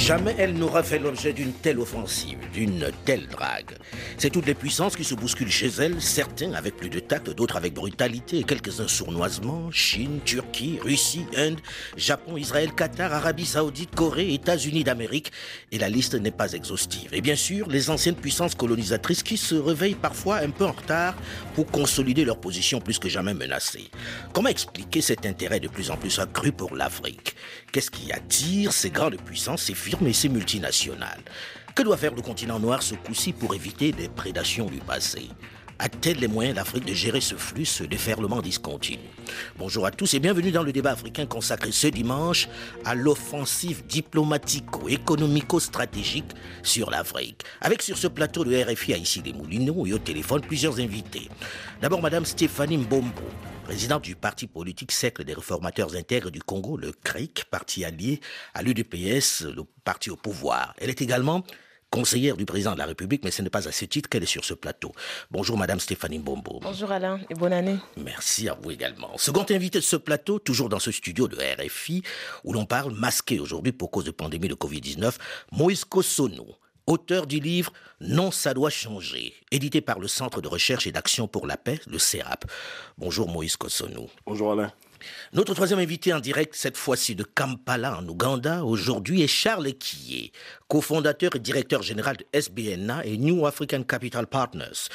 Jamais elle n'aura fait l'objet d'une telle offensive, d'une telle drague. C'est toutes les puissances qui se bousculent chez elle, certains avec plus de tact, d'autres avec brutalité, quelques-uns sournoisement. Chine, Turquie, Russie, Inde, Japon, Israël, Qatar, Arabie Saoudite, Corée, États-Unis d'Amérique. Et la liste n'est pas exhaustive. Et bien sûr, les anciennes puissances colonisatrices qui se réveillent parfois un peu en retard pour consolider leur position plus que jamais menacée. Comment expliquer cet intérêt de plus en plus accru pour l'Afrique? Qu'est-ce qui attire ces grandes puissances, ces firmes et ces multinationales Que doit faire le continent noir ce coup-ci pour éviter des prédations du passé? A-t-elle les moyens d'Afrique de gérer ce flux, ce déferlement discontinu? Bonjour à tous et bienvenue dans le débat africain consacré ce dimanche à l'offensive diplomatico-économico-stratégique sur l'Afrique. Avec sur ce plateau de RFI à ici des Moulineaux et au téléphone plusieurs invités. D'abord Madame Stéphanie Mbombo, présidente du parti politique Cercle des réformateurs intègres du Congo, le CRIC, parti allié à l'UDPS, le parti au pouvoir. Elle est également conseillère du président de la République, mais ce n'est pas à ce titre qu'elle est sur ce plateau. Bonjour Madame Stéphanie Bombo. Bonjour Alain et bonne année. Merci à vous également. Second invité de ce plateau, toujours dans ce studio de RFI, où l'on parle masqué aujourd'hui pour cause de pandémie de Covid-19, Moïse Kosono auteur du livre Non, ça doit changer, édité par le Centre de recherche et d'action pour la paix, le CERAP. Bonjour Moïse Kosono. Bonjour Alain. Notre troisième invité en direct, cette fois-ci de Kampala, en Ouganda, aujourd'hui, est Charles Kiye, cofondateur et directeur général de SBNA et New African Capital Partners,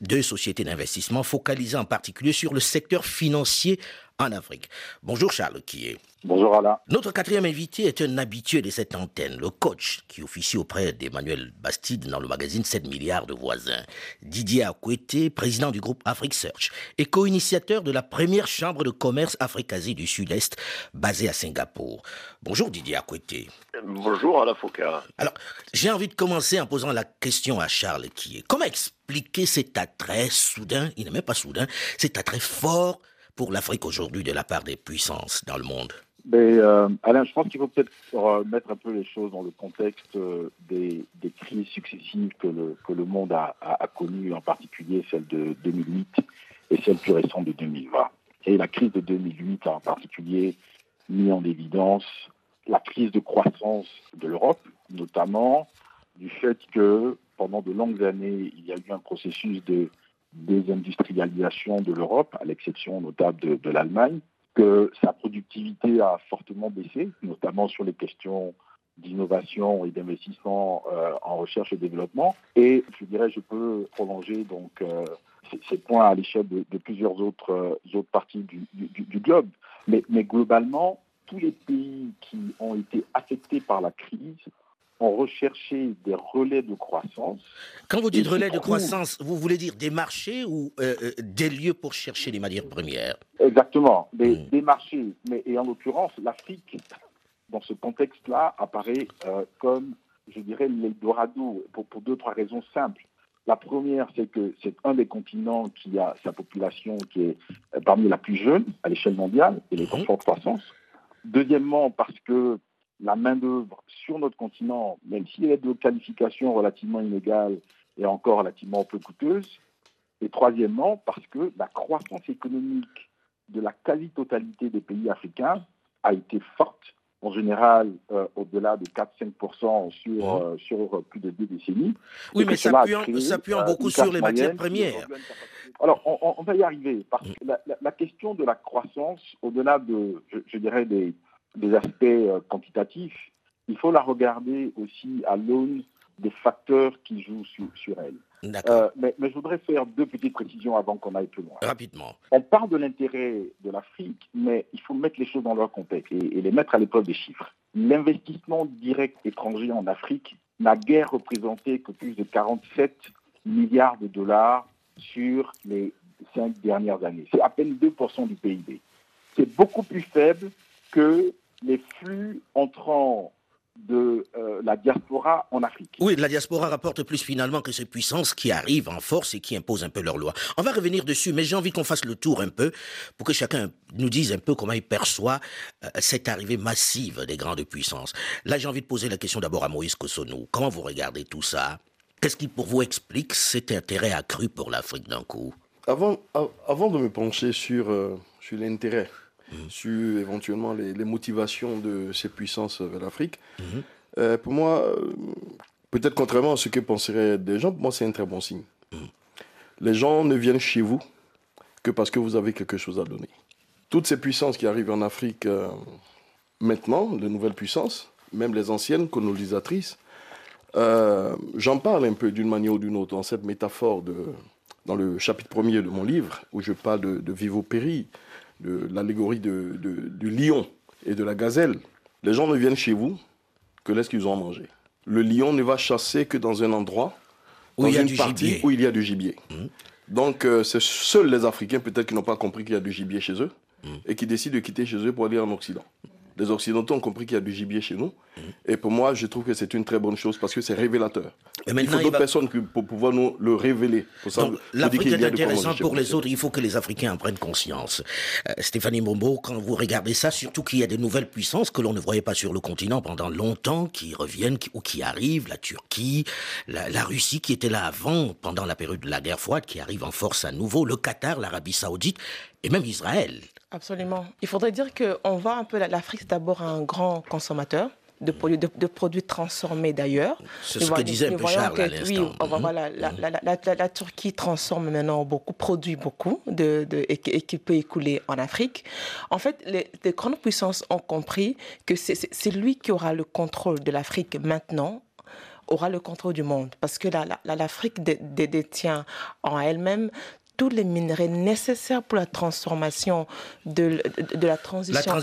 deux sociétés d'investissement focalisées en particulier sur le secteur financier en Afrique. Bonjour Charles Kiye. Bonjour Alain. Notre quatrième invité est un habitué de cette antenne, le coach qui officie auprès d'Emmanuel Bastide dans le magazine 7 milliards de voisins. Didier Akwete, président du groupe Afrique Search et co-initiateur de la première chambre de commerce Afrique-Asie du Sud-Est basée à Singapour. Bonjour Didier Akwete. Bonjour Alain Foucault. Alors, j'ai envie de commencer en posant la question à Charles qui est comment expliquer cet attrait soudain, il n'est même pas soudain, cet attrait fort pour l'Afrique aujourd'hui de la part des puissances dans le monde euh, Alain, je pense qu'il faut peut-être remettre un peu les choses dans le contexte euh, des, des crises successives que le, que le monde a, a, a, connues, en particulier celle de 2008 et celle plus récente de 2020. Et la crise de 2008 a en particulier mis en évidence la crise de croissance de l'Europe, notamment du fait que pendant de longues années, il y a eu un processus de désindustrialisation de l'Europe, à l'exception notable de, l'Allemagne, que sa productivité a fortement baissé, notamment sur les questions d'innovation et d'investissement euh, en recherche et développement. Et je dirais, je peux prolonger donc euh, ces points à l'échelle de, plusieurs autres, euh, autres parties du, globe. Mais, globalement, tous les pays qui ont été affectés par la crise ont recherché des relais de croissance. Quand vous dites relais de croissance, vous voulez dire des marchés ou euh, des lieux pour chercher les matières premières? Exactement, des, mmh. des marchés. Mais, et en l'occurrence, l'Afrique, dans ce contexte-là, apparaît euh, comme, je dirais, l'Eldorado, pour, pour deux, trois raisons simples. La première, c'est que c'est un des continents qui a sa population qui est parmi la plus jeune à l'échelle mondiale et les mmh. forte croissance. Deuxièmement, parce que la main-d'œuvre sur notre continent, même si elle est de qualification relativement inégale et encore relativement peu coûteuse. Et troisièmement, parce que la croissance économique de la quasi-totalité des pays africains a été forte, en général euh, au-delà de 4-5% sur, mmh. euh, sur plus de deux décennies. Oui, mais s'appuyant euh, beaucoup sur les matières premières. Alors, on, on, va y arriver, parce que la, la, la question de la croissance, au-delà de, je, je dirais, des, des aspects euh, quantitatifs, il faut la regarder aussi à l'aune des facteurs qui jouent sur, sur elle. Euh, mais, mais, je voudrais faire deux petites précisions avant qu'on aille plus loin. Rapidement. On parle de l'intérêt de l'Afrique, mais il faut mettre les choses dans leur contexte et, et les mettre à l'épreuve des chiffres. L'investissement direct étranger en Afrique n'a guère représenté que plus de 47 milliards de dollars sur les cinq dernières années. C'est à peine 2% du PIB. C'est beaucoup plus faible que les flux entrant de euh, la diaspora en Afrique. Oui, la diaspora rapporte plus finalement que ces puissances qui arrivent en force et qui imposent un peu leurs lois. On va revenir dessus, mais j'ai envie qu'on fasse le tour un peu pour que chacun nous dise un peu comment il perçoit euh, cette arrivée massive des grandes puissances. Là, j'ai envie de poser la question d'abord à Moïse Kosonou. Comment vous regardez tout ça? Qu'est-ce qui pour vous explique cet intérêt accru pour l'Afrique d'un coup? Avant, avant de me pencher sur, euh, sur l'intérêt. Sur éventuellement les, motivations de ces puissances vers l'Afrique, mmh. euh, pour moi, euh, peut-être contrairement à ce que penseraient des gens, pour moi c'est un très bon signe. Mmh. Les gens ne viennent chez vous que parce que vous avez quelque chose à donner. Toutes ces puissances qui arrivent en Afrique maintenant, de nouvelles puissances, même les anciennes colonisatrices, j'en parle un peu d'une manière ou d'une autre dans cette métaphore de, dans le chapitre premier de mon livre, où je parle de, de Vivo Peri, de l'allégorie de, du lion et de la gazelle, les gens ne viennent chez vous que lorsqu'ils ont à manger. Le lion ne va chasser que dans un endroit, où il y a du gibier. où il y a du gibier. Mmh. Donc, euh, c'est seuls les Africains peut-être qui n'ont pas compris qu'il y a du gibier chez eux mmh. et qui décident de quitter chez eux pour aller en Occident les Occidentaux ont compris qu'il y a du gibier chez nous. Et pour moi, je trouve que c'est une très bonne chose parce que c'est révélateur. il faut d'autres personnes pour pouvoir nous le révéler. L'Afrique est intéressante pour les autres. Il faut que les Africains en prennent conscience. Euh, Stéphanie Mombo, quand vous regardez ça, surtout qu'il y a des nouvelles puissances que l'on ne voyait pas sur le continent pendant longtemps, qui reviennent ou qui arrivent, la Turquie, la, la Russie qui était là avant, pendant la période de la guerre froide, qui arrive en force à nouveau, le Qatar, l'Arabie saoudite et même Israël. Absolument. Il faudrait dire qu'on voit un peu l'Afrique, c'est d'abord un grand consommateur. De produits, de, produits transformés d'ailleurs. C'est ce que disait un peu Charles à l'instant. Oui, mhm. voilà, mhm. la, Turquie transforme maintenant beaucoup, produit beaucoup de, et, qui peut écouler en Afrique. En fait, les, les grandes puissances ont compris que c'est lui qui aura le contrôle de l'Afrique maintenant aura le contrôle du monde parce que l'Afrique détient en elle-même tous les minerais nécessaires pour la transformation de, de, la transition,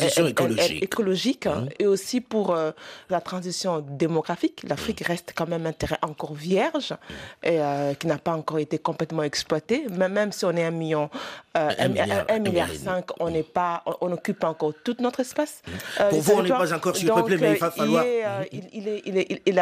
écologique, hein, mmh. et aussi pour euh, la transition démographique. L'Afrique mmh. reste quand même un terrain encore vierge et euh, qui n'a pas encore été complètement exploité. Mais même si on est un million, euh, un, milliard, cinq, on n'est pas, on, occupe encore tout notre espace. pour vous, on n'est pas encore surpeuplé, mais il va falloir.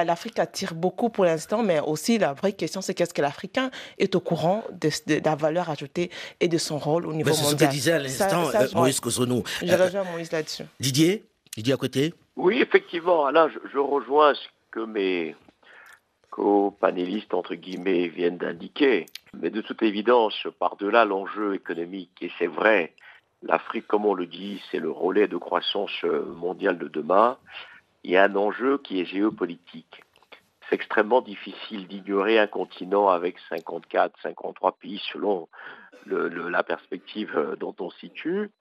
L'Afrique attire beaucoup pour l'instant, mais aussi la vraie question, c'est qu'est-ce que l'Africain est au courant de, de la valeur ajouter et de son rôle au niveau mondial. C'est ce que disait à l'instant euh, Moïse Kosonou. Je euh, rejoins Moïse là-dessus. Didier Didier à côté Oui, effectivement. Là, je, rejoins ce que mes co-panélistes, entre guillemets, viennent d'indiquer. Mais de toute évidence, par-delà l'enjeu économique, et c'est vrai, l'Afrique, comme on le dit, c'est le relais de croissance mondiale de demain, il y a un enjeu qui est géopolitique c'est extrêmement difficile d'ignorer un continent avec 54, 53 pays selon la perspective euh, dont on situe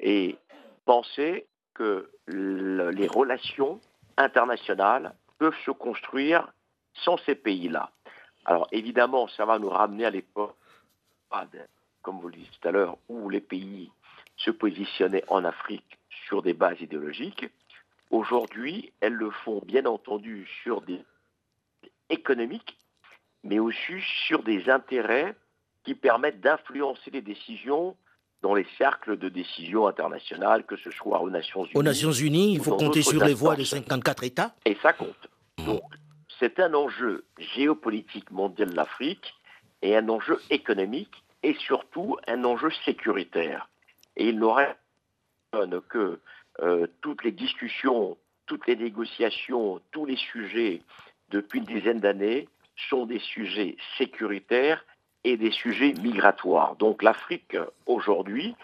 et penser que les relations internationales peuvent se construire sans ces pays-là. Alors évidemment, ça va nous ramener à l'époque, comme vous le disiez tout à l'heure, où les pays se positionnaient en Afrique sur des bases idéologiques. Aujourd'hui, elles le font bien entendu sur des économiques, mais aussi sur des intérêts qui permettent d'influencer les décisions dans les cercles de décision internationales, que ce soit aux Nations Unies. Aux Nations Unies, il faut compter sur les voix des 54 États Et ça compte. Mmh. Donc, c'est un enjeu géopolitique mondial de l'Afrique et un enjeu économique et surtout un enjeu sécuritaire. Et il n'aurait que euh, toutes les discussions, toutes les négociations, tous les sujets depuis une dizaine d'années sont des sujets sécuritaires et des sujets migratoires. Donc l'Afrique, aujourd'hui,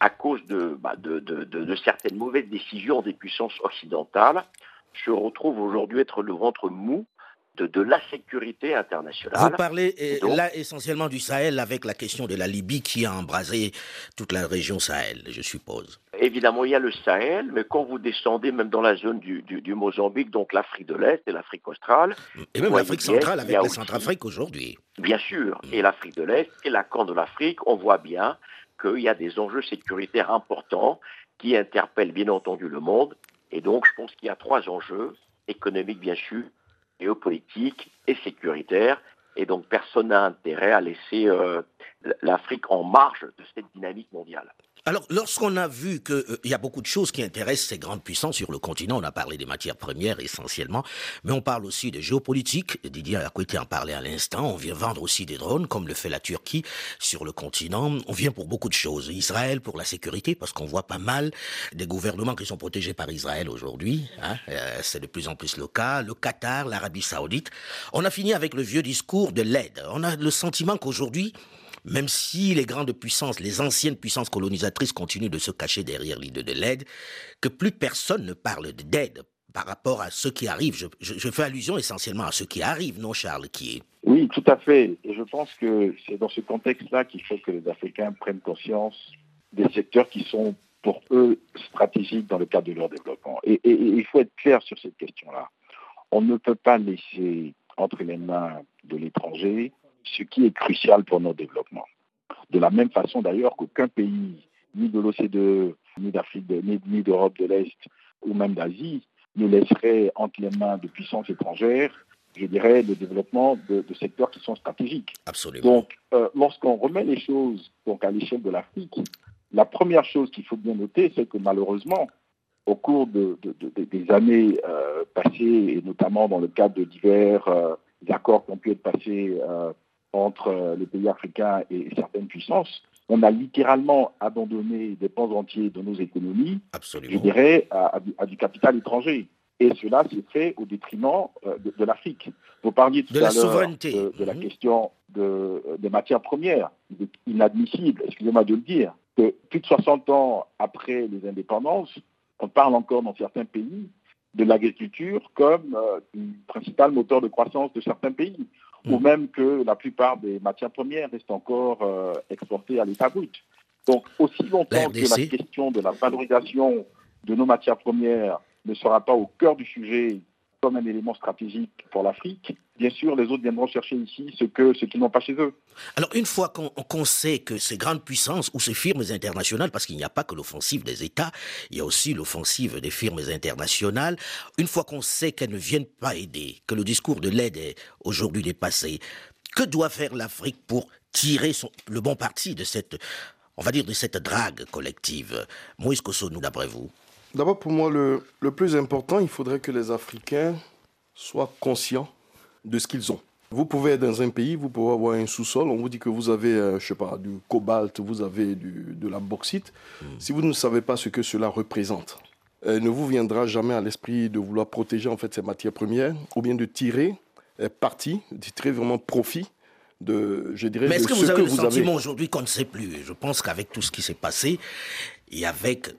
à cause bah, de, de, certaines mauvaises décisions des puissances occidentales, se retrouve aujourd'hui être le ventre mou de, la sécurité internationale. Vous parlez là essentiellement du Sahel avec la question de la Libye qui a embrasé toute la région Sahel, je suppose. Évidemment, il y a le Sahel, mais quand vous descendez même dans la zone du, Mozambique, donc l'Afrique de l'Est et l'Afrique australe. Et même l'Afrique centrale avec la Centrafrique aujourd'hui. Bien sûr, et l'Afrique de l'Est et la Corne de l'Afrique, on voit bien qu'il y a des enjeux sécuritaires importants qui interpellent bien entendu le monde. Et donc, je pense qu'il y a trois enjeux, économiques bien sûr, géopolitique et sécuritaire. Et donc personne n'a intérêt à laisser euh, l'Afrique en marge de cette dynamique mondiale. Alors, lorsqu'on a vu qu'il euh, y a beaucoup de choses qui intéressent ces grandes puissances sur le continent, on a parlé des matières premières essentiellement, mais on parle aussi de géopolitique. Didier Akwete en parlait à l'instant. On vient vendre aussi des drones, comme le fait la Turquie sur le continent. On vient pour beaucoup de choses. Israël pour la sécurité, parce qu'on voit pas mal des gouvernements qui sont protégés par Israël aujourd'hui. Hein. Euh, c'est de plus en plus le cas. Le Qatar, l'Arabie Saoudite. On a fini avec le vieux discours de l'aide. On a le sentiment qu'aujourd'hui, même si les grandes puissances, les anciennes puissances colonisatrices continuent de se cacher derrière l'idée de l'aide, que plus personne ne parle d'aide par rapport à ce qui arrive. Je, fais allusion essentiellement à ce qui arrive, non Charles qui est Oui, tout à fait. Et je pense que c'est dans ce contexte-là qu'il faut que les Africains prennent conscience des secteurs qui sont pour eux stratégiques dans le cadre de leur développement. Et, il faut être clair sur cette question-là. On ne peut pas laisser entre les mains de l'étranger ce qui est crucial pour notre développement. De la même façon d'ailleurs qu'aucun pays, ni de l'OCDE, ni d'Afrique, ni d'Europe de l'Est, ou même d'Asie, ne laisserait entre les mains de puissances étrangères, je dirais, le développement de, secteurs qui sont stratégiques. Absolument. Donc, euh, lorsqu'on remet les choses donc, à l'échelle de l'Afrique, la première chose qu'il faut bien noter, c'est que malheureusement, au cours de, des années euh, passées, et notamment dans le cadre de divers euh, accords qui ont pu être passés entre les pays africains et certaines puissances, on a littéralement abandonné des pans entiers de nos économies, je dirais, à, du capital étranger. Et cela s'est fait au détriment euh, de, l'Afrique. Vous parliez tout de à l'heure de, de, la mhm. question des matières premières. Il est inadmissible, excusez-moi de le dire, que plus de 60 ans après les indépendances, on parle encore dans certains pays de l'agriculture comme euh, principal moteur de croissance de certains pays ou mm. même que la plupart des matières premières restent encore euh, exportées à l'état brut. Donc, aussi longtemps que la question de la valorisation de nos matières premières ne sera pas au cœur du sujet comme un élément stratégique pour l'Afrique, bien sûr, les autres viendront chercher ici ce qu'ils n'ont pas chez eux. Alors, une fois qu'on sait que ces grandes puissances ou ces firmes internationales, parce qu'il n'y a pas que l'offensive des États, il y a aussi l'offensive des firmes internationales, une fois qu'on sait qu'elles ne viennent pas aider, que le discours de l'aide est aujourd'hui dépassé, que doit faire l'Afrique pour tirer le bon parti de cette, on va dire, de cette drague collective? Moïse nous d'après vous D'abord, pour moi, le, le, plus important, il faudrait que les Africains soient conscients de ce qu'ils ont. Vous pouvez être dans un pays, vous pouvez avoir un sous-sol, on vous dit que vous avez, euh, je sais pas, du cobalt, vous avez du, de la bauxite. Hmm. Si vous ne savez pas ce que cela représente, euh, ne vous viendra jamais à l'esprit de vouloir protéger en fait ces matières premières ou bien de tirer euh, parti, de tirer vraiment profit de, je dirais, Mais est-ce que vous avez le sentiment aujourd'hui qu'on ne sait plus? Je pense qu'avec tout ce qui s'est passé et avec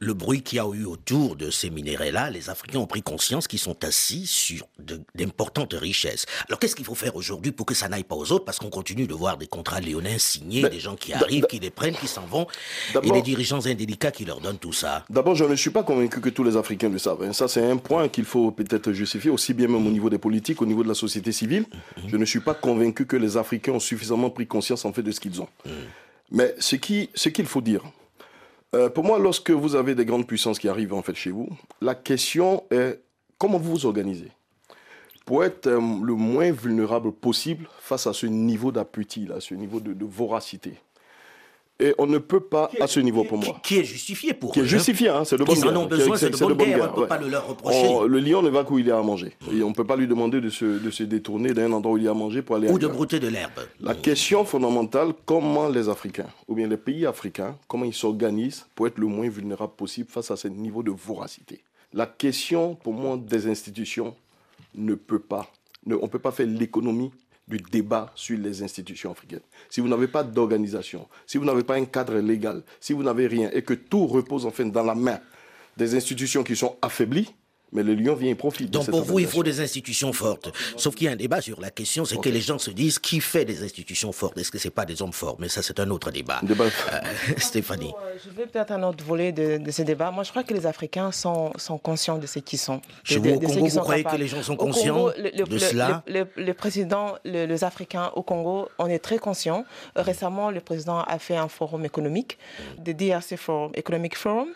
le bruit qu'il y a eu autour de ces minéraux-là, les Africains ont pris conscience qu'ils sont assis sur d'importantes richesses. Alors qu'est-ce qu'il faut faire aujourd'hui pour que ça n'aille pas aux autres? Parce qu'on continue de voir des contrats léonins signés, des gens qui arrivent, qui les prennent, qui s'en vont, et des dirigeants indélicats qui leur donnent tout ça. D'abord, je ne suis pas convaincu que tous les Africains le savent. Hein. Ça, c'est un point qu'il faut peut-être justifier, aussi bien même au niveau des politiques, au niveau de la société civile. Mhm. Je ne suis pas convaincu que les Africains ont suffisamment pris conscience en fait de ce qu'ils ont. Mhm. Mais ce qu'il ce qu'il faut dire, euh, pour moi, lorsque vous avez des grandes puissances qui arrivent en fait chez vous, la question est comment vous vous organisez pour être euh, le moins vulnérable possible face à ce niveau d'appétit, à ce niveau de voracité? Et on ne peut pas, à ce niveau pour moi. Qui, est justifié pour Qui est hein. justifié, hein, c'est de bonne Ils en ont besoin, c'est de bonne guerre, on ne peut pas le leur reprocher. le lion ne va qu'où il est à manger. Et on ne peut pas lui demander de se, de se détourner d'un endroit où il est à manger pour aller Ou de brouter de l'herbe. La question fondamentale, comment les Africains, ou bien les pays africains, comment ils s'organisent pour être le moins vulnérable possible face à ce niveau de voracité? La question, pour moi, des institutions ne peut pas. on ne peut pas faire l'économie du débat sur les institutions africaines. Si vous n'avez pas d'organisation, si vous n'avez pas un cadre légal, si vous n'avez rien et que tout repose en fait dans la main des institutions qui sont affaiblies, mais le lion vient et profite. Donc pour vous, il faut des institutions fortes. Sauf qu'il y a un débat sur la question, c'est que les gens se disent qui fait des institutions fortes? Est-ce que c'est pas des hommes forts? Mais ça, c'est un autre débat. débat. Euh, Stéphanie. Je veux peut-être un autre volet de, ce débat. Moi, je crois que les Africains sont, sont conscients de ce qu'ils sont. Chez vous, au Congo, vous croyez que les gens sont conscients de cela? le, président, les Africains au Congo, on est très conscients. Récemment, le président a fait un forum économique, le DRC Forum, Economic Forum,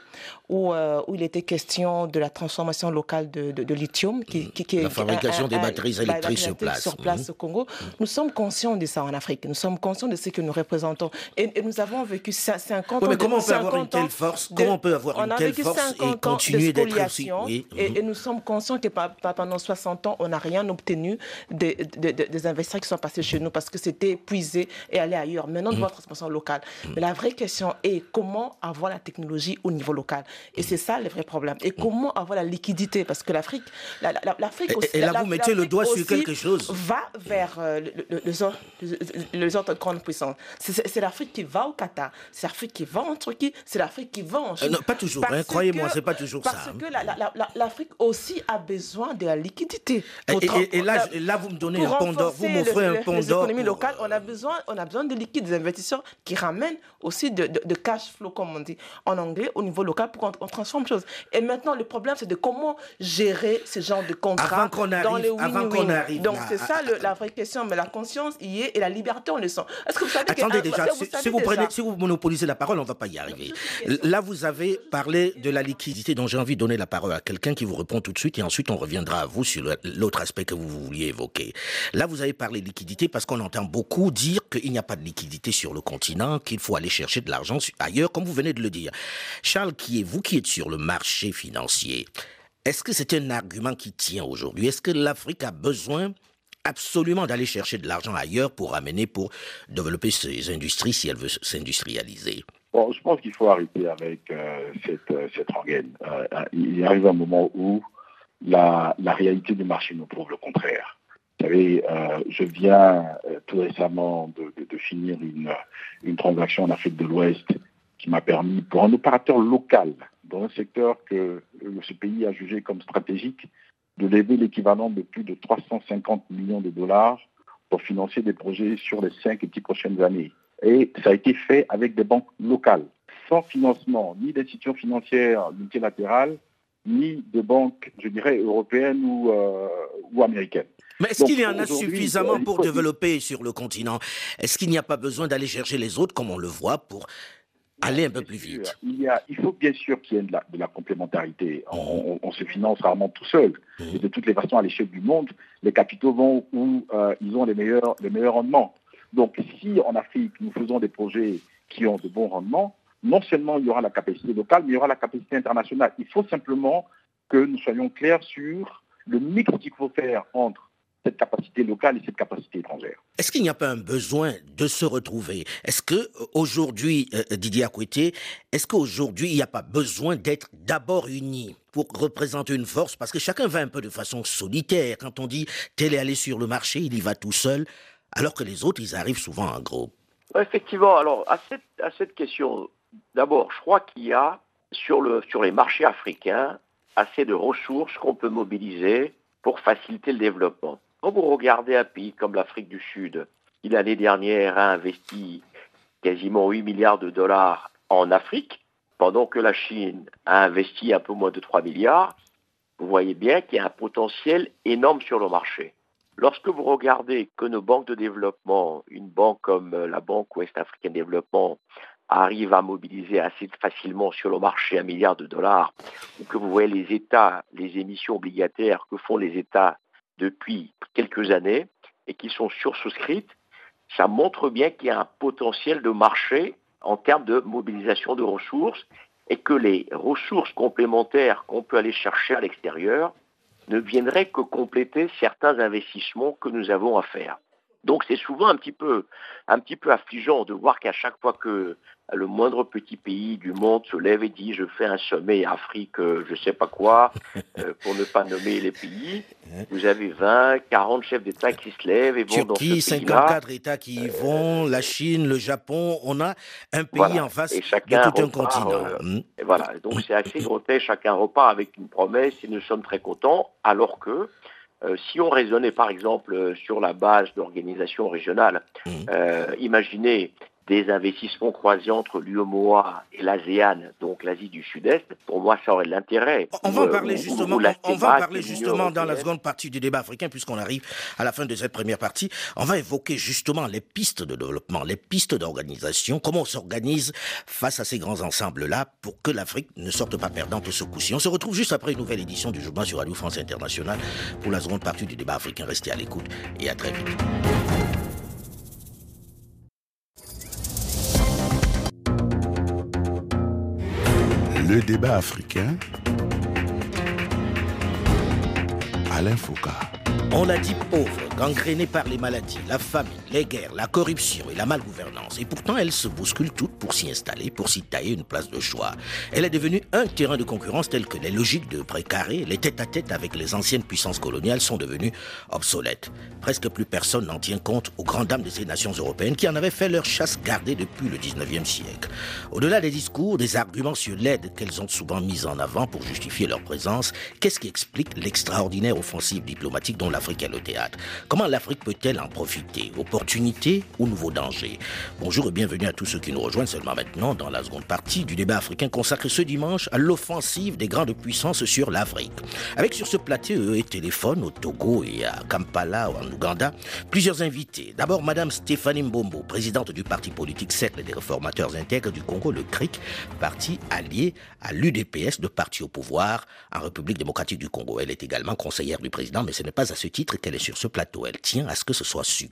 où, euh, où il était question de la transformation locale de, de, lithium. Qui, qui, la fabrication des batteries électriques sur place. Sur place au Congo. Nous sommes conscients de ça en Afrique. Nous sommes conscients de ce que nous représentons. Et, nous avons vécu 50 ans. mais comment on peut avoir une telle force Comment on peut avoir une telle force et continuer d'être aussi oui. et, nous sommes conscients que pendant 60 ans, on n'a rien obtenu des, des, investisseurs qui sont passés chez nous parce que c'était épuisé et aller ailleurs. Maintenant, nous avons la transformation locale. Mais la vraie question est comment avoir la technologie au niveau local. Et c'est ça le vrai problème. Et comment avoir la liquidité? Parce que l'Afrique, l'Afrique aussi. Et, là, vous mettez le doigt sur quelque chose. Va vers euh, les autres grandes puissances. C'est l'Afrique qui va au Qatar, c'est l'Afrique qui va en Turquie, c'est l'Afrique qui va en Chine. non, pas toujours, hein, croyez-moi, c'est pas toujours ça. Parce que l'Afrique aussi a besoin de la liquidité. Et, là, là, vous me donnez un d'or, vous m'offrez un pont d'or. l'économie locale, on a besoin, on a besoin de liquide, des investisseurs qui ramènent aussi de, de, cash flow, comme on dit en anglais, au niveau local pour qu'on transforme les choses. Et maintenant, le problème, c'est de comment gérer ce genre de contrats dans les win-win. Donc, c'est ça la vraie question. Mais la conscience y est et la liberté, on le sent. Est-ce que vous savez Attendez déjà, si, vous prenez, si vous monopolisez la parole, on ne va pas y arriver. Là, vous avez parlé de la liquidité, dont j'ai envie de donner la parole à quelqu'un qui vous répond tout de suite, et ensuite on reviendra à vous sur l'autre aspect que vous vouliez évoquer. Là, vous avez parlé de liquidité parce qu'on entend beaucoup dire qu'il n'y a pas de liquidité sur le continent, qu'il faut aller chercher de l'argent ailleurs, comme vous venez de le dire. Charles, qui est vous qui êtes sur le marché financier, est-ce que c'est un argument qui tient aujourd'hui? Est-ce que l'Afrique a besoin absolument d'aller chercher de l'argent ailleurs pour amener, pour développer ses industries si elle veut s'industrialiser? Bon, je pense qu'il faut arrêter avec euh, cette, euh, cette rengaine. Euh, il arrive un moment où la, la, réalité du marché nous prouve le contraire. Vous savez, je viens tout récemment de, de, de, finir une, une transaction en Afrique de l'Ouest qui m'a permis, pour un opérateur local, dans un secteur que ce pays a jugé comme stratégique, de lever l'équivalent de plus de 350 millions de dollars pour financer des projets sur les cinq et dix prochaines années. Et ça a été fait avec des banques locales, sans financement ni d'institutions financières multilatérales, ni de banques, je dirais, européennes ou, euh, ou américaines. Mais est-ce qu'il y en a suffisamment pour développer sur le continent? Est-ce qu'il n'y a pas besoin d'aller chercher les autres, comme on le voit, pour aller un peu plus vite il, y a, il faut bien sûr qu'il y ait de la, complémentarité. On, se finance rarement tout seul. Mmh. Et de toutes les façons, à l'échelle du monde, les capitaux vont où euh, ils ont les meilleurs, les meilleurs rendements. Donc, si en Afrique, nous faisons des projets qui ont de bons rendements, non seulement il y aura la capacité locale, mais il y aura la capacité internationale. Il faut simplement que nous soyons clairs sur le mix qu'il faut faire entre cette capacité locale et cette capacité étrangère. Est-ce qu'il n'y a pas un besoin de se retrouver? Est-ce que euh, aujourd'hui, euh, Didier Akoueté, est-ce qu'aujourd'hui il n'y a pas besoin d'être d'abord unis pour représenter une force? Parce que chacun va un peu de façon solitaire. Quand on dit tel est allé sur le marché, il y va tout seul alors que les autres, ils arrivent souvent en groupe. Effectivement, alors à cette, à cette question, d'abord, je crois qu'il y a sur, le, sur les marchés africains assez de ressources qu'on peut mobiliser pour faciliter le développement. Quand vous regardez un pays comme l'Afrique du Sud, qui l'année dernière a investi quasiment 8 milliards de dollars en Afrique, pendant que la Chine a investi un peu moins de 3 milliards, vous voyez bien qu'il y a un potentiel énorme sur le marché. Lorsque vous regardez que nos banques de développement, une banque comme euh, la Banque Ouest Africaine Développement, arrive à mobiliser assez facilement sur le marché un milliard de dollars, ou que vous voyez les États, les émissions obligataires que font les États depuis quelques années et qui sont sursouscrites, ça montre bien qu'il y a un potentiel de marché en termes de mobilisation de ressources et que les ressources complémentaires qu'on peut aller chercher à l'extérieur ne viendraient que compléter certains investissements que nous avons à faire. Donc c'est souvent un petit peu, un petit peu affligeant de voir qu'à chaque fois que le moindre petit pays du monde se lève et dit je fais un sommet Afrique, euh, je sais pas quoi, euh, pour ne pas nommer les pays, vous avez 20, 40 chefs d'État qui se lèvent et vont dans ce 54 États qui y vont, la Chine, le Japon, on a un pays en face de tout un continent. Euh, hmm. et voilà, donc c'est assez grotesque, chacun repart avec une promesse et nous sommes très contents, alors que euh, si on raisonnait par exemple euh, sur la base d'organisations régionales, mmh. euh, imaginez des investissements croisés entre l'UMOA et l'ASEAN, donc l'Asie du Sud-Est, pour moi, ça aurait de l'intérêt. On va en parler justement, on va parler justement dans la seconde partie du débat africain, puisqu'on arrive à la fin de cette première partie. On va évoquer justement les pistes de développement, les pistes d'organisation, comment on s'organise face à ces grands ensembles-là pour que l'Afrique ne sorte pas perdante ce coup-ci. On se retrouve juste après une nouvelle édition du journal sur Radio France Internationale pour la seconde partie du débat africain. Restez à l'écoute et à très vite. Le débat africain. Alain Foucault. On l'a dit pauvre, gangréné par les maladies, la famine, les guerres, la corruption et la malgouvernance. Et pourtant, elle se bouscule toutes pour s'y installer, pour s'y tailler une place de choix. Elle est devenue un terrain de concurrence tel que les logiques de précaré, les tête-à-tête avec les anciennes puissances coloniales sont devenues obsolètes. Presque plus personne n'en tient compte aux grandes dames de ces nations européennes qui en avaient fait leur chasse gardée depuis le 19e siècle. Au-delà des discours, des arguments sur l'aide qu'elles ont souvent mise en avant pour justifier leur présence, qu'est-ce qui explique l'extraordinaire offensive diplomatique dont l'Afrique est le théâtre? Comment l'Afrique peut-elle en profiter? Opportunité ou nouveau danger Bonjour et bienvenue à tous ceux qui nous rejoignent seulement maintenant dans la seconde partie du débat africain consacré ce dimanche à l'offensive des grandes puissances sur l'Afrique. Avec sur ce plateau et téléphone au Togo et à Kampala ou en Ouganda, plusieurs invités. D'abord Madame Stéphanie Mbombo, présidente du parti politique Cercle des réformateurs intègres du Congo, le CRIC, parti allié à l'UDPS de parti au pouvoir en République démocratique du Congo. Elle est également conseillère du président, mais ce n'est pas à ce titre qu'elle est sur ce plateau. Elle tient à ce que ce soit su.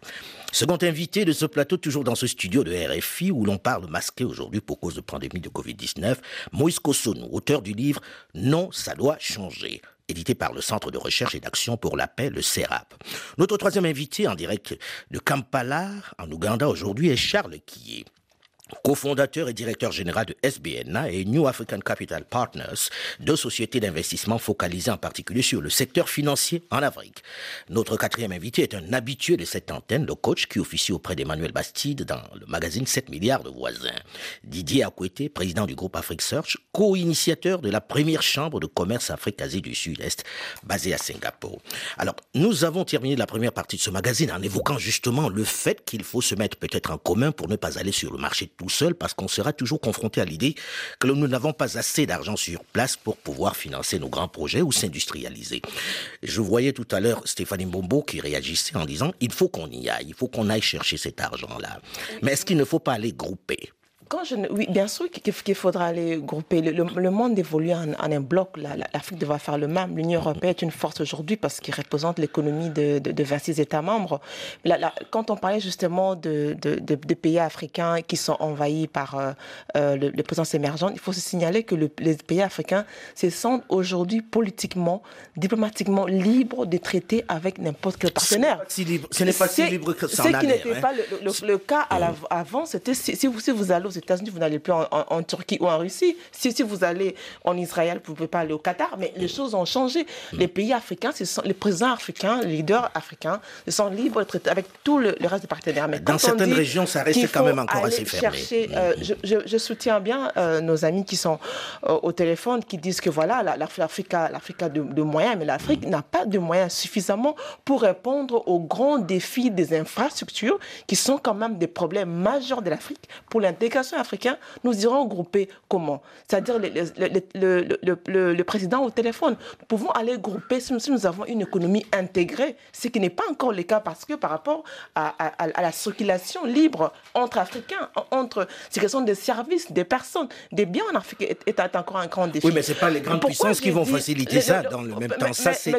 Second invité de ce plateau, toujours dans ce studio de RFI où l'on parle masqué aujourd'hui pour cause de pandémie de Covid-19, Moïse Kosonou, auteur du livre Non, ça doit changer édité par le Centre de recherche et d'action pour la paix, le CERAP. Notre troisième invité en direct de Kampala, en Ouganda aujourd'hui, est Charles Kiyé cofondateur et directeur général de SBNA et New African Capital Partners, deux sociétés d'investissement focalisées en particulier sur le secteur financier en Afrique. Notre quatrième invité est un habitué de cette antenne, le coach qui officie auprès d'Emmanuel Bastide dans le magazine 7 milliards de voisins. Didier Akwete, président du groupe Afrique Search, co-initiateur de la première chambre de commerce Afrique-Asie du Sud-Est, basée à Singapour. Alors, nous avons terminé la première partie de ce magazine en évoquant justement le fait qu'il faut se mettre peut-être en commun pour ne pas aller sur le marché tout seul parce qu'on sera toujours confronté à l'idée que nous n'avons pas assez d'argent sur place pour pouvoir financer nos grands projets ou s'industrialiser. Je voyais tout à l'heure Stéphanie Bombo qui réagissait en disant il faut qu'on y aille, il faut qu'on aille chercher cet argent-là. Mais est-ce qu'il ne faut pas aller grouper? Oui, bien sûr qu'il faudra aller grouper. Le, monde évolue en, un bloc. L'Afrique devra faire le même. L'Union européenne est une force aujourd'hui parce qu'il représente l'économie de, 26 États membres. quand on parlait justement de, pays africains qui sont envahis par euh, euh, les présences émergentes, il faut se signaler que les pays africains se sentent aujourd'hui politiquement, diplomatiquement libres de traiter avec n'importe quel partenaire. Ce n'est pas si libre que ça Ce qui n'était pas le, cas avant, c'était si, vous, si vous allez États-Unis, vous n'allez plus en, Turquie ou en Russie. Si, si vous allez en Israël, vous ne pouvez pas aller au Qatar. Mais les choses ont changé. Mm. Les pays africains, sont, les présidents africains, les leaders africains, sont libres de traiter avec tout le, reste des partenaires. Mais Dans certaines régions, ça reste quand même encore assez fermé. Chercher, euh, mm. je, soutiens bien euh, nos amis qui sont euh, au téléphone, qui disent que voilà, l'Afrique a, de, moyens, mais l'Afrique mm. n'a pas de moyens suffisamment pour répondre aux grands défis des infrastructures, qui sont quand même des problèmes majeurs de l'Afrique pour l'intégration africain, nous irons grouper comment? C'est-à-dire le, le, le, président au téléphone. Nous pouvons aller grouper si nous avons une économie intégrée, ce qui n'est pas encore le cas parce que par rapport à, à, la circulation libre entre Africains, entre circulation des services, des personnes, des biens en Afrique est, encore un grand défi. Oui, mais ce pas les grandes puissances qui vont faciliter ça dans le même temps. ça, c'est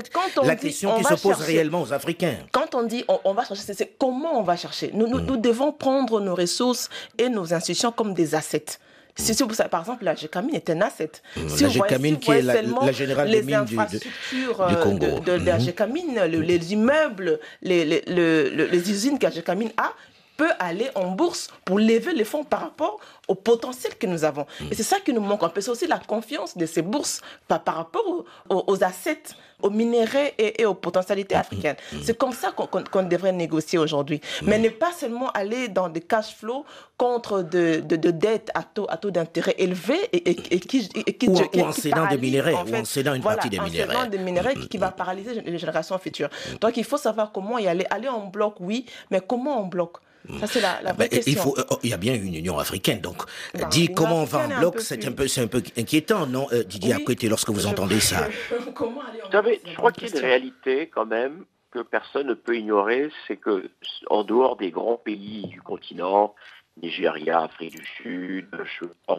la question qui se pose réellement aux Africains. Quand on dit on, va chercher, c'est comment on va chercher? Nous, nous, hmm. nous devons prendre nos ressources et nos institutions comme des assets. Si, si vous savez, par exemple, la GECAMINE est un asset. Si la GECAMINE qui est la, la générale des mines du, du, Congo. De, de, la GECAMINE, les immeubles, les, les, les usines que la GECAMINE a, peut aller en bourse pour lever les fonds par rapport au potentiel que nous avons. Mm. Et c'est ça qui nous manque. On peut aussi la confiance de ces bourses par, par rapport aux, assets, aux minéraux et, aux potentialités mm. africaines. Mm. C'est comme ça qu'on devrait négocier aujourd'hui. Mais ne pas seulement aller dans des cash flows contre de, de, dettes à taux, à taux d'intérêt élevés et, et, qui, qui, ou, en cédant des minéraux, ou en cédant une partie des minéraux. En cédant des minéraux qui, va paralyser les générations futures. Donc il faut savoir comment y aller. Aller en bloc, oui, mais comment en bloc? Ça, c'est la, vraie question. Il, faut, euh, il y a bien une Union africaine, donc bah, dit comment on va en bloc, c'est un, peu, un peu inquiétant, non, euh, Didier oui, lorsque vous entendez ça Vous savez, je crois qu'il y a une réalité quand même que personne ne peut ignorer, c'est que en dehors des grands pays du continent, Nigeria, Afrique du Sud,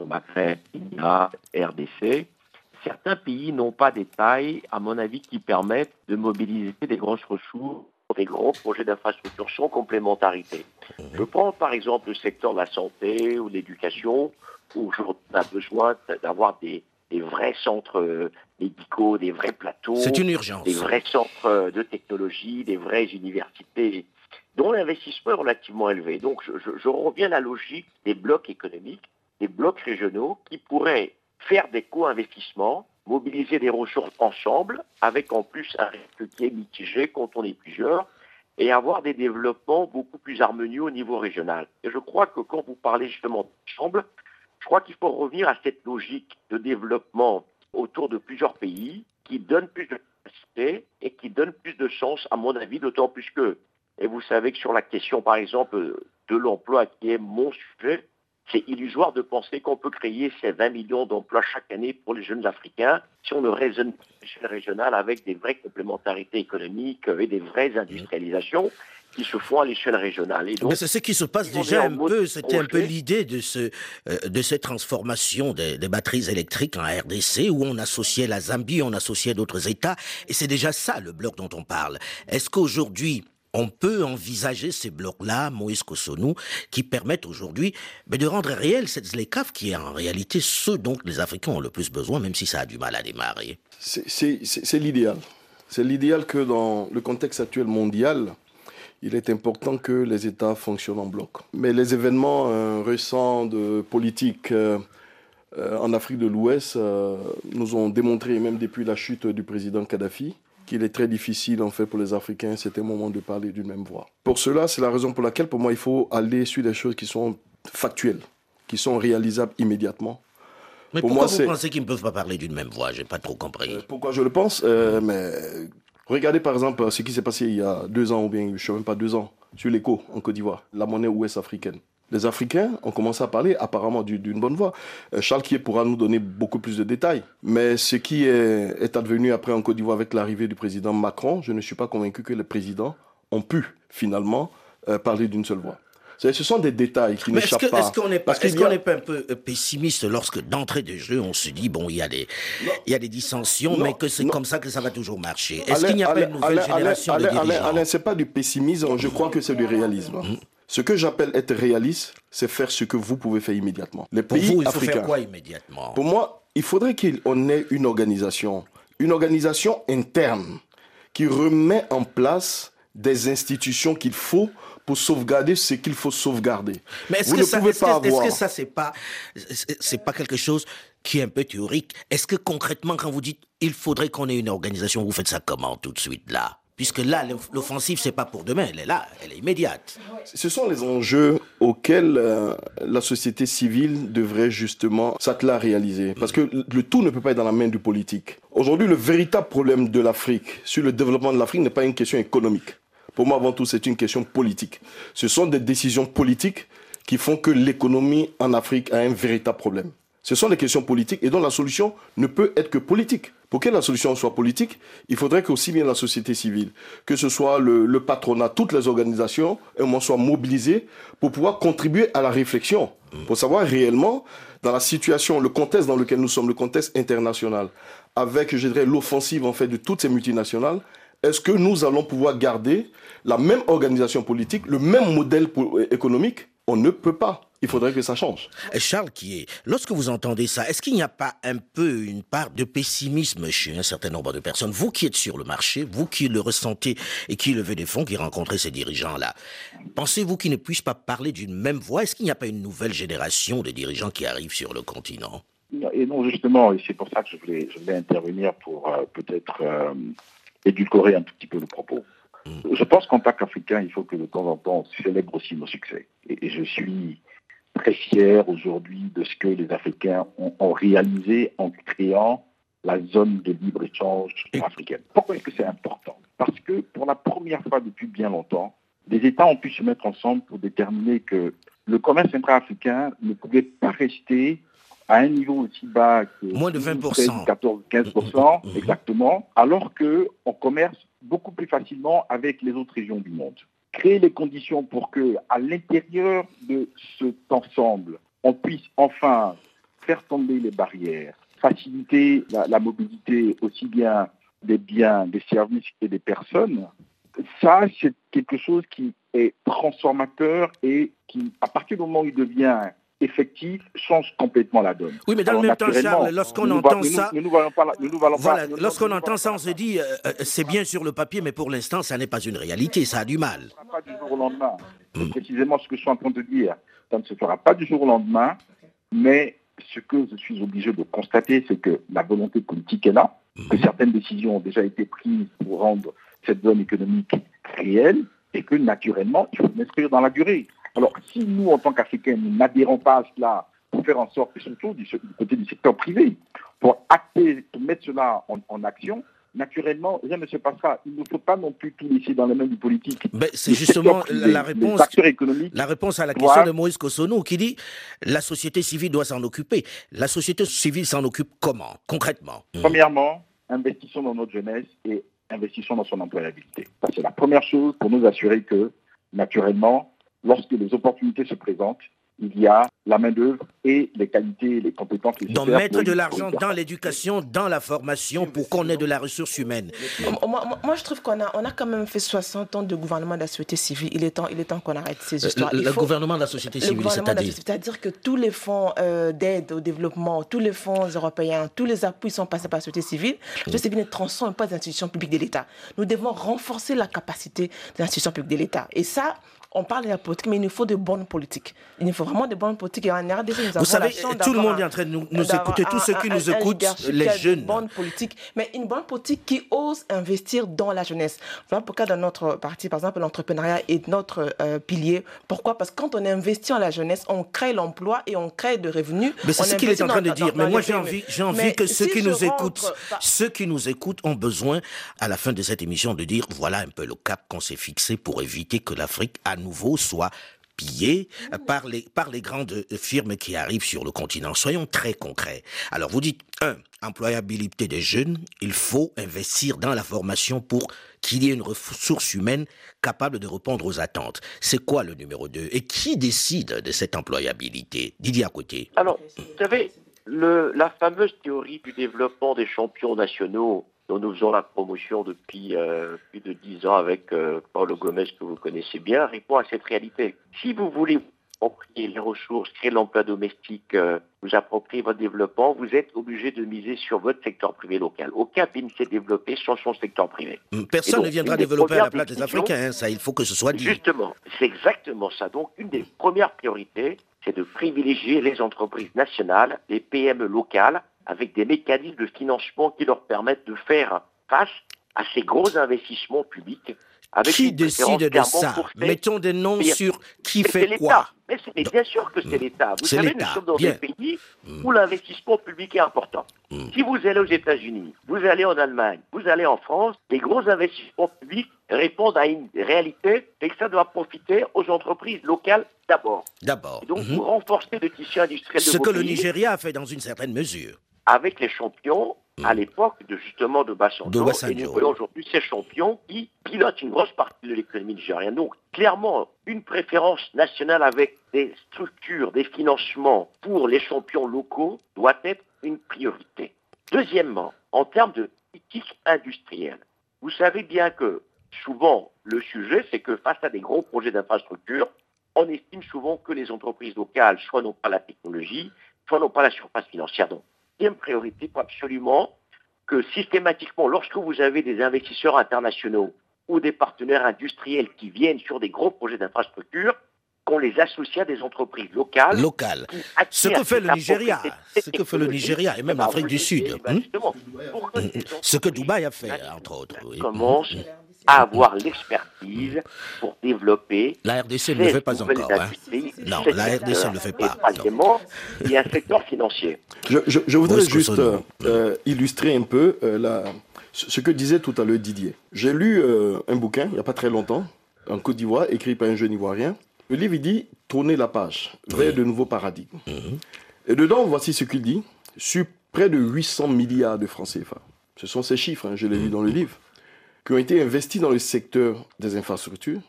Maghreb, RDC, certains pays n'ont pas des tailles, à mon avis, qui permettent de mobiliser des grosses ressources des grands projets d'infrastructure sans complémentarité. Je prends par exemple le secteur de la santé ou de l'éducation, où on a besoin d'avoir des, vrais centres euh, médicaux, des vrais plateaux. C'est une urgence. Des vrais centres euh, de technologie, des vraies universités dont l'investissement est relativement élevé. Donc je, reviens à la logique des blocs économiques, des blocs régionaux qui pourraient faire des co-investissements, mobiliser des ressources ensemble, avec en plus un risque qui est mitigé quand on est plusieurs, et avoir des développements beaucoup plus harmonieux au niveau régional. Et je crois que quand vous parlez justement d'ensemble, je crois qu'il faut revenir à cette logique de développement autour de plusieurs pays qui donne plus de capacité et qui donne plus de sens, à mon avis, d'autant plus que, et vous savez que sur la question, par exemple, de l'emploi, qui est mon sujet, c'est illusoire de penser qu'on peut créer ces 20 millions d'emplois chaque année pour les jeunes Africains si on ne raisonne pas à l'échelle régionale avec des vraies complémentarités économiques et des vraies industrialisations qui se font à l'échelle régionale. c'est ce qui se passe déjà un peu, c'était un peu l'idée de, ce, euh, de cette transformation des, des, batteries électriques en RDC où on associait la Zambie, on associait d'autres États, et c'est déjà ça le bloc dont on parle. Est-ce qu'aujourd'hui, on peut envisager ces blocs-là, Moïse Kosonou, qui permettent aujourd'hui de rendre réel cette ZLECAF qui est en réalité ce dont les Africains ont le plus besoin, même si ça a du mal à démarrer. C'est l'idéal. C'est l'idéal que dans le contexte actuel mondial, il est important que les États fonctionnent en bloc. Mais les événements euh, récents de politique euh, euh, en Afrique de l'Ouest nous ont démontré, même depuis la chute du président Kadhafi, qu'il est très difficile en fait pour les Africains, c'était le moment de parler d'une même voix. Pour cela, c'est la raison pour laquelle pour moi il faut aller sur des choses qui sont factuelles, qui sont réalisables immédiatement. Mais pourquoi vous pensez qu'ils ne peuvent pas parler d'une même voix? J'ai pas trop compris. pourquoi je le pense? Mais Regardez par exemple ce qui s'est passé il y a deux ans, ou bien je ne sais même pas deux ans, sur l'écho en Côte d'Ivoire, la monnaie ouest africaine. Les Africains ont commencé à parler apparemment d'une bonne voix. Euh, Charles Kier pourra nous donner beaucoup plus de détails. Mais ce qui est, advenu après en Côte d'Ivoire avec l'arrivée du président Macron, je ne suis pas convaincu que les présidents ont pu finalement euh, parler d'une seule voix. Ce sont des détails qui n'échappent pas. Est-ce qu'on n'est pas, est pas, un peu euh, pessimiste lorsque d'entrée de jeu, on se dit, bon, il y a des, il y a des dissensions, mais que c'est comme ça que ça va toujours marcher? Est-ce qu'il n'y a pas une nouvelle génération de dirigeants? Alain, ce n'est pas du pessimisme, je crois que c'est du réalisme. Hum. Ce que j'appelle être réaliste, c'est faire ce que vous pouvez faire immédiatement. Les pays Pour vous, il faut faire quoi immédiatement? Pour moi, il faudrait qu'on ait une organisation, une organisation interne qui remet en place des institutions qu'il faut pour sauvegarder ce qu'il faut sauvegarder. Mais est-ce que, ça, est -ce que, ça, c'est pas, c'est pas quelque chose qui est un peu théorique? Est-ce que concrètement, quand vous dites il faudrait qu'on ait une organisation, vous faites ça comment tout de suite là? Puisque là, l'offensive, c'est pas pour demain, elle est là, elle est immédiate. Ce sont les enjeux auxquels euh, la société civile devrait justement s'atteler à réaliser. Parce que le tout ne peut pas être dans la main du politique. Aujourd'hui, le véritable problème de l'Afrique, sur le développement de l'Afrique, n'est pas une question économique. Pour moi, avant tout, c'est une question politique. Ce sont des décisions politiques qui font que l'économie en Afrique a un véritable problème. Ce sont des questions politiques et dont la solution ne peut être que politique. Pour que la solution soit politique, il faudrait qu'aussi bien la société civile, que ce soit le, patronat, toutes les organisations, soient mobilisées pour pouvoir contribuer à la réflexion, pour savoir réellement, dans la situation, le contexte dans lequel nous sommes, le contexte international, avec, je dirais, l'offensive en fait de toutes ces multinationales, est-ce que nous allons pouvoir garder la même organisation politique, le même modèle économique? On ne peut pas. Il faudrait que ça change. Charles est lorsque vous entendez ça, est-ce qu'il n'y a pas un peu une part de pessimisme chez un certain nombre de personnes? Vous qui êtes sur le marché, vous qui le ressentez et qui levez des fonds, qui rencontrez ces dirigeants-là, pensez-vous qu'ils ne puissent pas parler d'une même voix? Est-ce qu'il n'y a pas une nouvelle génération de dirigeants qui arrivent sur le continent? Et non, justement, et c'est pour ça que je voulais, je voulais intervenir pour euh, peut-être euh, édulcorer un tout petit peu le propos. Mm. Je pense qu'en tant qu'Africain, il faut que de temps en temps, on célèbre aussi nos succès. Et, je suis très fier aujourd'hui de ce que les Africains ont, réalisé en créant la zone de libre-échange africaine. Pourquoi est-ce que c'est important? Parce que pour la première fois depuis bien longtemps, les États ont pu se mettre ensemble pour déterminer que le commerce intra-africain ne pouvait pas rester à un niveau aussi bas que moins de 20%, 14, 15% exactement, alors que on commerce beaucoup plus facilement avec les autres régions du monde. Créer les conditions pour que, à l'intérieur de cet ensemble, on puisse enfin faire tomber les barrières, faciliter la, la mobilité aussi bien des biens, des services et des personnes. Ça, c'est quelque chose qui est transformateur et qui, à partir du moment où il devient effective change complètement la donne. Oui, mais dans le même temps, Charles, lorsqu'on entend ça, voilà, lorsqu'on entend ça, on se dit, euh, euh, c'est bien sur le papier, mais pour l'instant, ça n'est pas une réalité, ça a du mal. Ça ne pas du jour au lendemain. C'est hmm. précisément ce que je suis en train de dire. Ça ne se fera pas du jour au lendemain, mais ce que je suis obligé de constater, c'est que la volonté politique est là, hmm. que certaines décisions ont déjà été prises pour rendre cette zone économique réelle, et que naturellement, il faut s'inscrire dans la durée. Alors, si nous, en tant qu'Africains, nous n'adhérons pas à cela pour faire en sorte, et surtout du, côté du secteur privé, pour acter, pour mettre cela en, action, naturellement, rien ne se passera. Il ne faut pas non plus tout laisser dans les mains du politique. Ben, c'est justement la réponse, la réponse à la question de Moïse Kosono qui dit la société civile doit s'en occuper. La société civile s'en occupe comment, concrètement? Premièrement, investissons dans notre jeunesse et investissons dans son employabilité. C'est la première chose pour nous assurer que, naturellement, lorsque les opportunités se présentent, il y a la main-d'œuvre et les qualités et les compétences Donc mettre de l'argent dans l'éducation, dans la formation pour qu'on ait de la ressource humaine. Moi, je trouve qu'on a, on a quand même fait 60 ans de gouvernement de la société civile. Il est temps, il est temps qu'on arrête ces euh, histoires. Le, gouvernement de la société civile, c'est-à-dire C'est-à-dire que tous les fonds euh, d'aide au développement, tous les fonds européens, tous les appuis sont passés par la société civile. La société civile ne transforme pas les institutions publiques de l'État. Nous devons renforcer la capacité des institutions publiques de l'État. Et ça, on parle de la politique, mais il nous faut de bonnes politiques. Il nous faut vraiment de bonnes politiques. Et en RDC, nous Vous savez, tout le monde est en train de nous, écouter, tous ceux qui nous écoutent, les jeunes. Une bonne politique, mais une bonne politique qui ose investir dans la jeunesse. Voilà pourquoi dans notre parti, par exemple, l'entrepreneuriat est notre euh, pilier. Pourquoi? Parce que quand on investit en la jeunesse, on crée l'emploi et on crée de revenus. Mais c'est ce qu'il est en train de dire. Mais moi, j'ai envie, j'ai envie que ceux qui nous écoutent, ceux qui nous écoutent ont besoin, à la fin de cette émission, de dire voilà un peu le cap qu'on s'est fixé pour éviter que l'Afrique à nouveau soit pillée par les, par les grandes firmes qui arrivent sur le continent. Soyons très concrets. Alors vous dites, un, employabilité des jeunes, il faut investir dans la formation pour qu'il y ait une ressource humaine capable de répondre aux attentes. C'est quoi le numéro 2 Et qui décide de cette employabilité? Didier à côté. Alors, vous savez, le, la fameuse théorie du développement des champions nationaux dont nous faisons la promotion depuis euh, plus de dix ans avec euh, Paul Gomez, que vous connaissez bien, répond à cette réalité. Si vous voulez approprier les ressources, créer l'emploi domestique, euh, vous approprier votre développement, vous êtes obligé de miser sur votre secteur privé local. Aucun pays ne s'est développé sans son secteur privé. Personne ne viendra développer à la place des Africains, hein, ça, il faut que ce soit dit. Justement, c'est exactement ça. Donc, une des premières priorités, c'est de privilégier les entreprises nationales, les PME locales, avec des mécanismes de financement qui leur permettent de faire face à ces gros investissements publics. Avec qui décide de ça Mettons des noms sur qui fait quoi. Mais c'est bien sûr que c'est l'État. Vous savez, nous sommes dans un pays mm. où l'investissement public est important. Mm. Si vous allez aux États-Unis, vous allez en Allemagne, vous allez en France, les gros investissements publics répondent à une réalité, et que ça doit profiter aux entreprises locales d'abord. D'abord. Donc, mm-hmm. vous renforcez le tissu industriel de Ce que le Nigeria a fait dans une certaine mesure avec les champions à mm. l'époque de justement de Bassanjo. Et nous voyons aujourd'hui ces champions qui pilotent une grosse partie de l'économie nigérienne. Donc clairement, une préférence nationale avec des structures, des financements pour les champions locaux doit être une priorité. Deuxièmement, en termes de politique industrielle, vous savez bien que souvent le sujet, c'est que face à des gros projets d'infrastructure, on estime souvent que les entreprises locales soit n'ont pas la technologie, soit n'ont pas la surface financière. Donc deuxième priorité pour absolument que systématiquement, lorsque vous avez des investisseurs internationaux ou des partenaires industriels qui viennent sur des gros projets d'infrastructure, qu'on les associe à des entreprises locales. Locales. Ce que fait le Nigeria. Ce que fait le Nigeria et même l'Afrique du Sud. Hmm? Ce que Dubaï a fait, entre autres. Commence à avoir l'expertise pour développer. La RDC ne le fait pas encore. Hein. Non, la RDC ne le fait pas. il y a un secteur financier. Je, voudrais juste euh, illustrer un peu euh, ce que disait tout à l'heure Didier. J'ai lu euh, un bouquin, il n'y a pas très longtemps, en Côte d'Ivoire, écrit par un jeune Ivoirien. Le livre, il dit Tourner la page vers de nouveaux paradigmes. Mhm. Et dedans, voici ce qu'il dit sur près de 800 milliards de francs CFA. Ce sont ces chiffres, hein, je l'ai lu dans le livre qui ont été investis dans le secteur des infrastructures,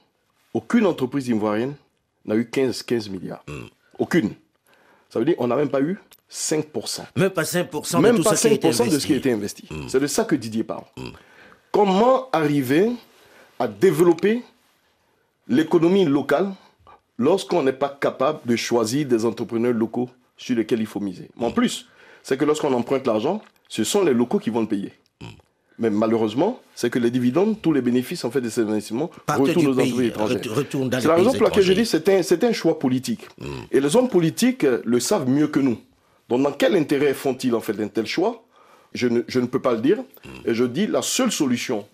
aucune entreprise ivoirienne n'a eu 15, 15 milliards. Hmm. Aucune. Ça veut dire qu'on n'a même pas eu 5%. Même pas 5%, même de, pas 5% de ce qui a été investi. Hmm. C'est de ça que Didier parle. Hmm. Comment arriver à développer l'économie locale lorsqu'on n'est pas capable de choisir des entrepreneurs locaux sur lesquels il faut miser? Mais en plus, c'est que lorsqu'on emprunte l'argent, ce sont les locaux qui vont le payer. Mais malheureusement, c'est que les dividendes, tous les bénéfices en fait de ces investissements Partent retournent aux pays, entreprises étrangères. C'est la raison pour laquelle je dis que c'est un, c'est un choix politique. Et les hommes politiques euh, le savent mieux que nous. Donc dans quel intérêt font-ils en fait un tel choix? Je ne, je ne peux pas le dire. Et je dis la seule solution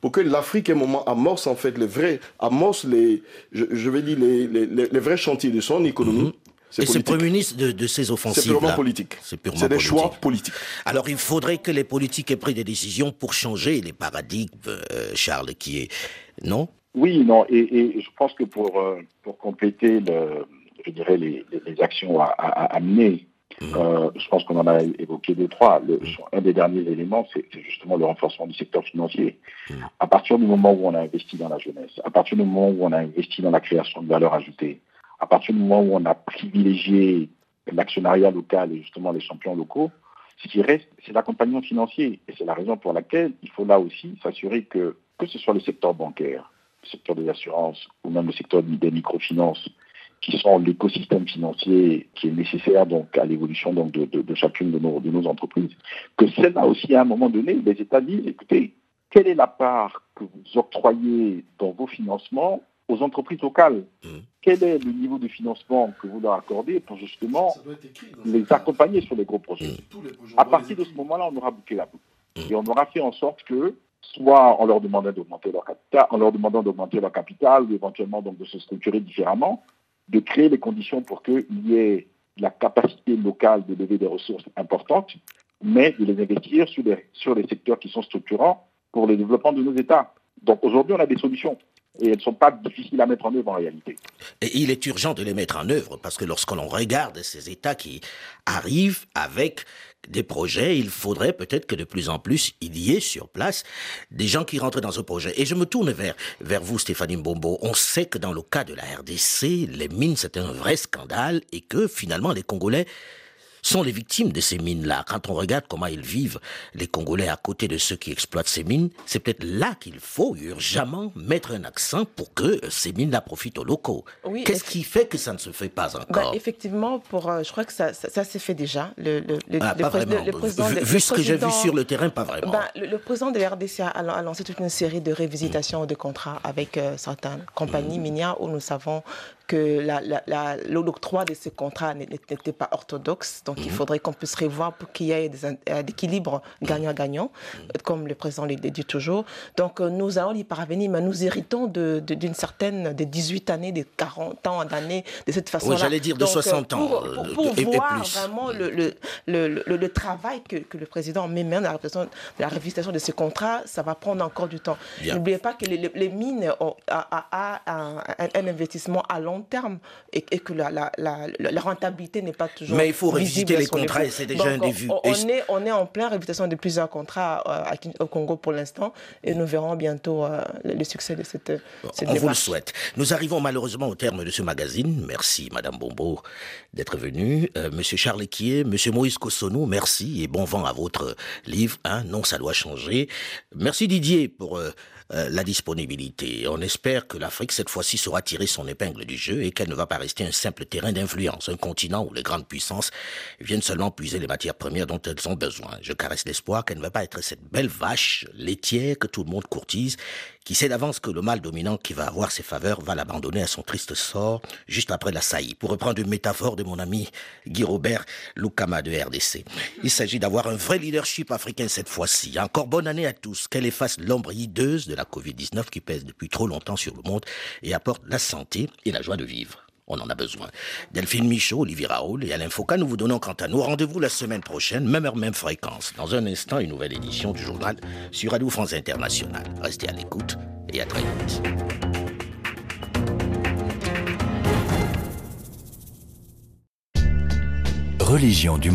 pour que l'Afrique, à un moment, amorce en fait les vrais, amorce les, je, je vais dire les, les, les- les vrais chantiers de son économie, c'est Et c'est le politique. Premier ministre de, de ces C'est offensives. purement politique. C'est purement C'est des politique. choix politiques. Alors il faudrait que les politiques aient pris des décisions pour changer les paradigmes, euh, Charles, qui est... Non? Oui, non, et, et je pense que pour, euh, pour compléter, le, je dirais, les, les- les actions à, à, à amener, euh, je pense qu'on en a évoqué deux, trois. Le, un des derniers éléments, c'est c'est justement le renforcement du secteur financier. À partir du moment où on a investi dans la jeunesse, à partir du moment où on a investi dans la création de valeur ajoutée, à partir du moment où on a privilégié l'actionnariat local et justement les champions locaux, ce qui reste, c'est l'accompagnement financier. Et c'est la raison pour laquelle il faut là aussi s'assurer que, que ce soit le secteur bancaire, le secteur des assurances ou même le secteur des microfinances, qui sont l'écosystème financier qui est nécessaire donc à l'évolution donc de, de- chacune de nos, de nos entreprises, que celle-là aussi à un moment donné, les États disent écoutez, quelle est la part que vous octroyez dans vos financements aux entreprises locales Quel est le niveau de financement que vous leur accordez pour justement les accompagner sur les gros projets à partir de ce moment-là, on aura bouclé la boucle. Et on aura fait en sorte que, soit en leur demandant d'augmenter leur capital, en leur demandant d'augmenter leur capital, ou éventuellement donc de se structurer différemment, de créer les conditions pour qu'il y ait la capacité locale de lever des ressources importantes, mais de les investir sur les, sur les secteurs qui sont structurants pour le développement de nos États. Donc aujourd'hui, on a des solutions. Et elles ne sont pas difficiles à mettre en œuvre en réalité. Il est urgent de les mettre en œuvre parce que lorsque l'on regarde ces États qui arrivent avec des projets, il faudrait peut-être que de plus en plus il y ait sur place des gens qui rentrent dans ce projet. Et je me tourne vers, vers vous, Stéphanie Mbombo. On sait que dans le cas de la RDC, les mines, c'est un vrai scandale et que finalement les Congolais sont les victimes de ces mines-là. Quand on regarde comment ils vivent, les Congolais à côté de ceux qui exploitent ces mines, c'est peut-être là qu'il faut urgemment mettre un accent pour que ces mines-là profitent aux locaux. Oui, Qu'est-ce qui fait que ça ne se fait pas Bah, encore? effectivement, pour, euh, je crois que ça, ça, ça s'est fait déjà. Le, le, le- Ah, Pas président- vraiment. vu ce que j'ai vu sur le terrain, pas vraiment. Ben, le, président de la RDC a, a lancé toute une série de révisitations de contrats avec euh, certaines compagnies Mm. minières où nous savons que l'octroi de ces contrats n'est- n'était pas orthodoxe. Donc, il faudrait qu'on puisse revoir pour qu'il y ait des euh, d'équilibre gagnant-gagnant, euh, comme le président le dit toujours. Donc, euh, nous allons y parvenir, mais nous héritons de- de- d'une certaine, de 18 années, de 40 ans d'années, de cette façon-là. j'allais dire de Donc, euh, 60 ans, Pour, euh, pour- pour et- et voir plus. vraiment le, le, le, le- le travail que, que le président met même dans la la révision de ces contrats, ça va prendre encore du temps. N'oubliez pas que les, mines ont a, a- a un, un- un investissement à long terme et, et que la, la, la, la rentabilité n'est pas toujours Mais il faut révisiter les contrats et c'est déjà Donc, un début. On, on est, on est en plein révision de plusieurs contrats euh, à au Congo pour l'instant et nous verrons bientôt euh, le, succès de cette, cette On vous le souhaite. Nous arrivons malheureusement au terme de ce magazine. Merci, Madame Bombo, d'être venue. Euh, Monsieur Charles Equier, Monsieur Moïse Kossonou, merci et bon vent à votre livre. Hein, non, ça doit changer. Merci Didier pour euh, la disponibilité. On espère que l'Afrique, cette fois-ci, saura tirer son épingle du jeu et qu'elle ne va pas rester un simple terrain d'influence, un continent où les grandes puissances viennent seulement puiser les matières premières dont elles ont besoin. Je caresse l'espoir qu'elle ne va pas être cette belle vache laitière que tout le monde courtise, qui sait d'avance que le mal dominant qui va avoir ses faveurs va l'abandonner à son triste sort juste après la saillie. Pour reprendre une métaphore de mon ami Guy Robert Lukama de RDC. Il s'agit d'avoir un vrai leadership africain cette fois-ci. Encore bonne année à tous. Qu'elle efface l'ombre hideuse de la Covid-19 qui pèse depuis trop longtemps sur le monde et apporte la santé et la joie de vivre. On en a besoin. Delphine Michaud, Olivier Raoul et Alain Foucault, nous vous donnons quant à nous rendez-vous la semaine prochaine, même heure, même fréquence. Dans un instant, une nouvelle édition du journal sur Radio France Internationale. Restez à l'écoute et à très vite. Religion du